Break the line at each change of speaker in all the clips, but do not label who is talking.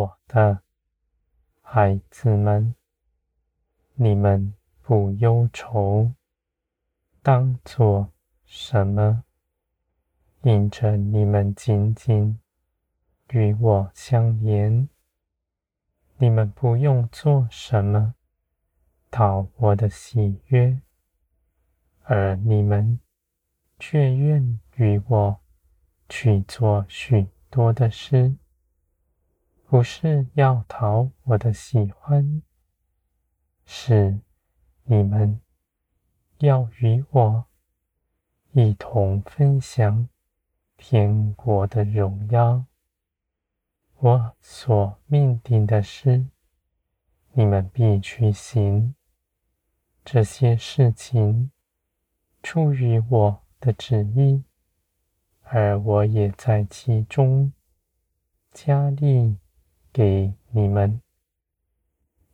我的孩子们，你们不忧愁，当做什么？因着你们紧紧与我相连，你们不用做什么讨我的喜悦，而你们却愿与我去做许多的事，不是要讨我的喜欢，是你们要与我一同分享。天国的荣耀，我所命定的事，你们必去行。这些事情出于我的旨意，而我也在其中加力给你们。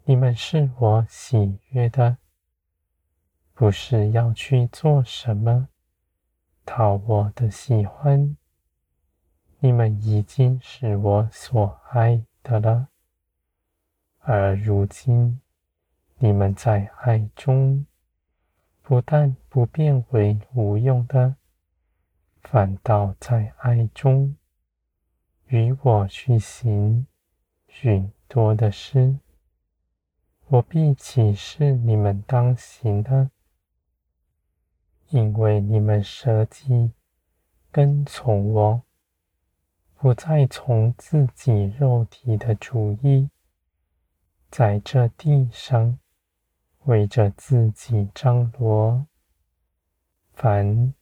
你们是我喜悦的，不是要去做什么。讨我的喜欢，你们已经是我所爱的了。而如今，你们在爱中，不但不变为无用的，反倒在爱中与我去行许多的事。我必启示你们当行的。因为你们舍己跟从我，不再从自己肉体的主意，在这地上为着自己张罗。凡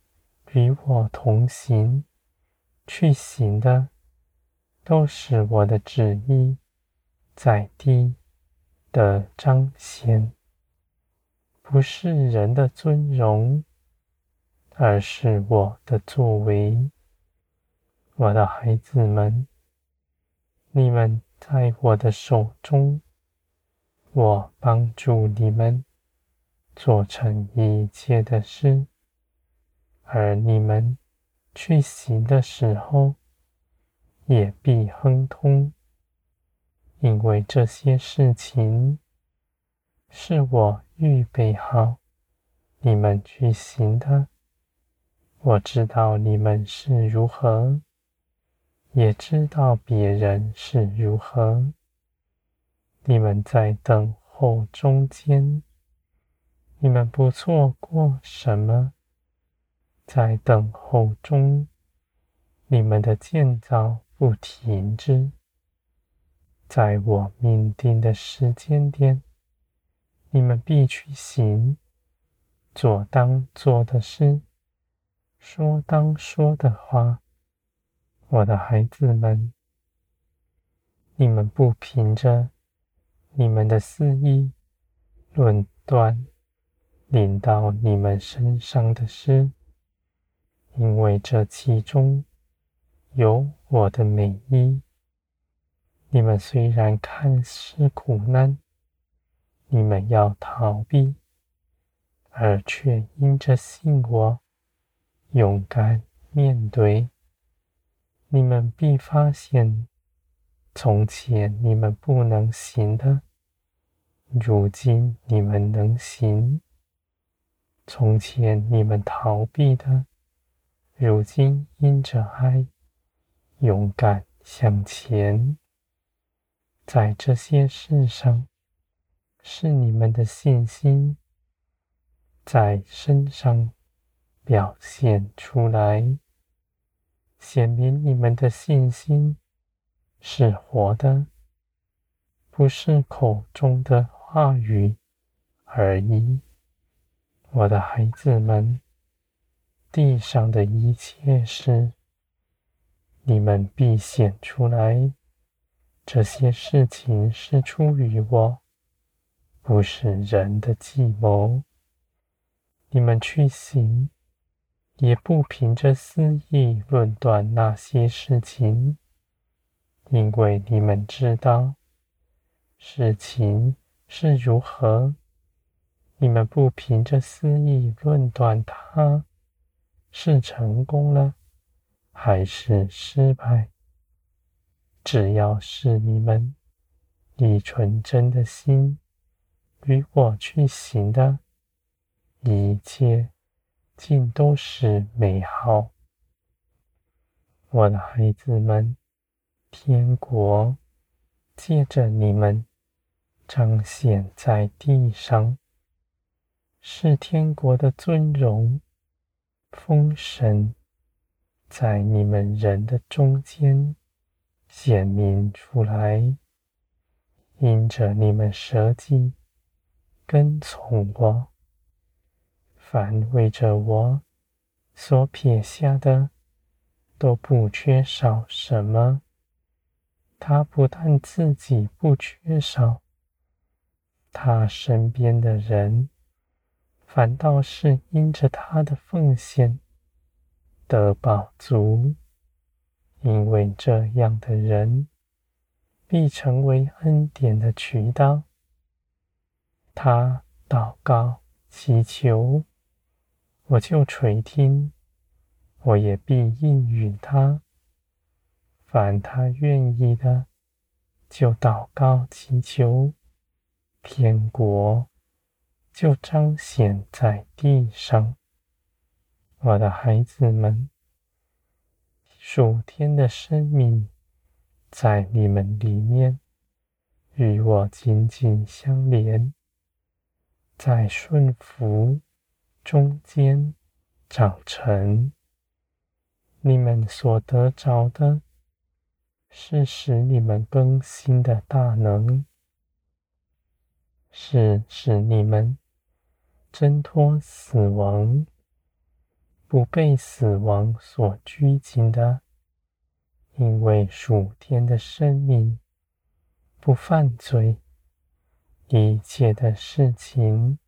与我同行去行的，都是我的旨意在地的彰显，不是人的尊荣。而是我的作为，我的孩子们，你们在我的手中，我帮助你们做成一切的事，而你们去行的时候，也必亨通，因为这些事情是我预备好你们去行的。我知道你们是如何，也知道别人是如何。你们在等候中间，你们不错过什么。在等候中，你们的建造不停止。在我命定的时间点，你们必去行，做当做的事。说当说的话，我的孩子们，你们不凭着你们的私意论断临到你们身上的事，因为这其中有我的美意。你们虽然看似苦难，你们要逃避，而却因着信我。勇敢面对，你们必发现，从前你们不能行的，如今你们能行；从前你们逃避的，如今因着爱，勇敢向前。在这些事上，是你们的信心在身上。表现出来，显明你们的信心是活的，不是口中的话语而已。我的孩子们，地上的一切事，你们必显出来。这些事情是出于我，不是人的计谋。你们去行。也不凭着私意论断那些事情，因为你们知道事情是如何。你们不凭着私意论断它是成功了还是失败，只要是你们以纯真的心与我去行的，一切尽都是美好。我的孩子们，天国借着你们彰显在地上，是天国的尊荣、丰神，在你们人的中间显明出来。因着你们舍己跟从我，凡为着我所撇下的。都不缺少什么。他不但自己不缺少，他身边的人反倒是因着他的奉献得饱足，因为这样的人必成为恩典的渠道。他祷告祈求，我就垂听。我也必应允他，凡他愿意的，就祷告祈求，天国就彰显在地上。我的孩子们，属天的生命在你们里面，与我紧紧相连，在顺服中间长成。你们所得着的，是使你们更新的大能，是使你们挣脱死亡，不被死亡所拘禁的。因为属天的生命不犯罪，一切的事情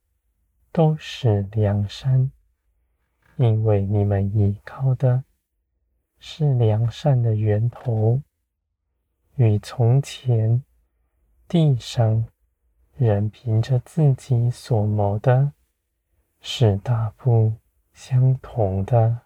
都是良善，因为你们依靠的。是良善的源头，与从前地上人凭着自己所谋的，是大不相同的。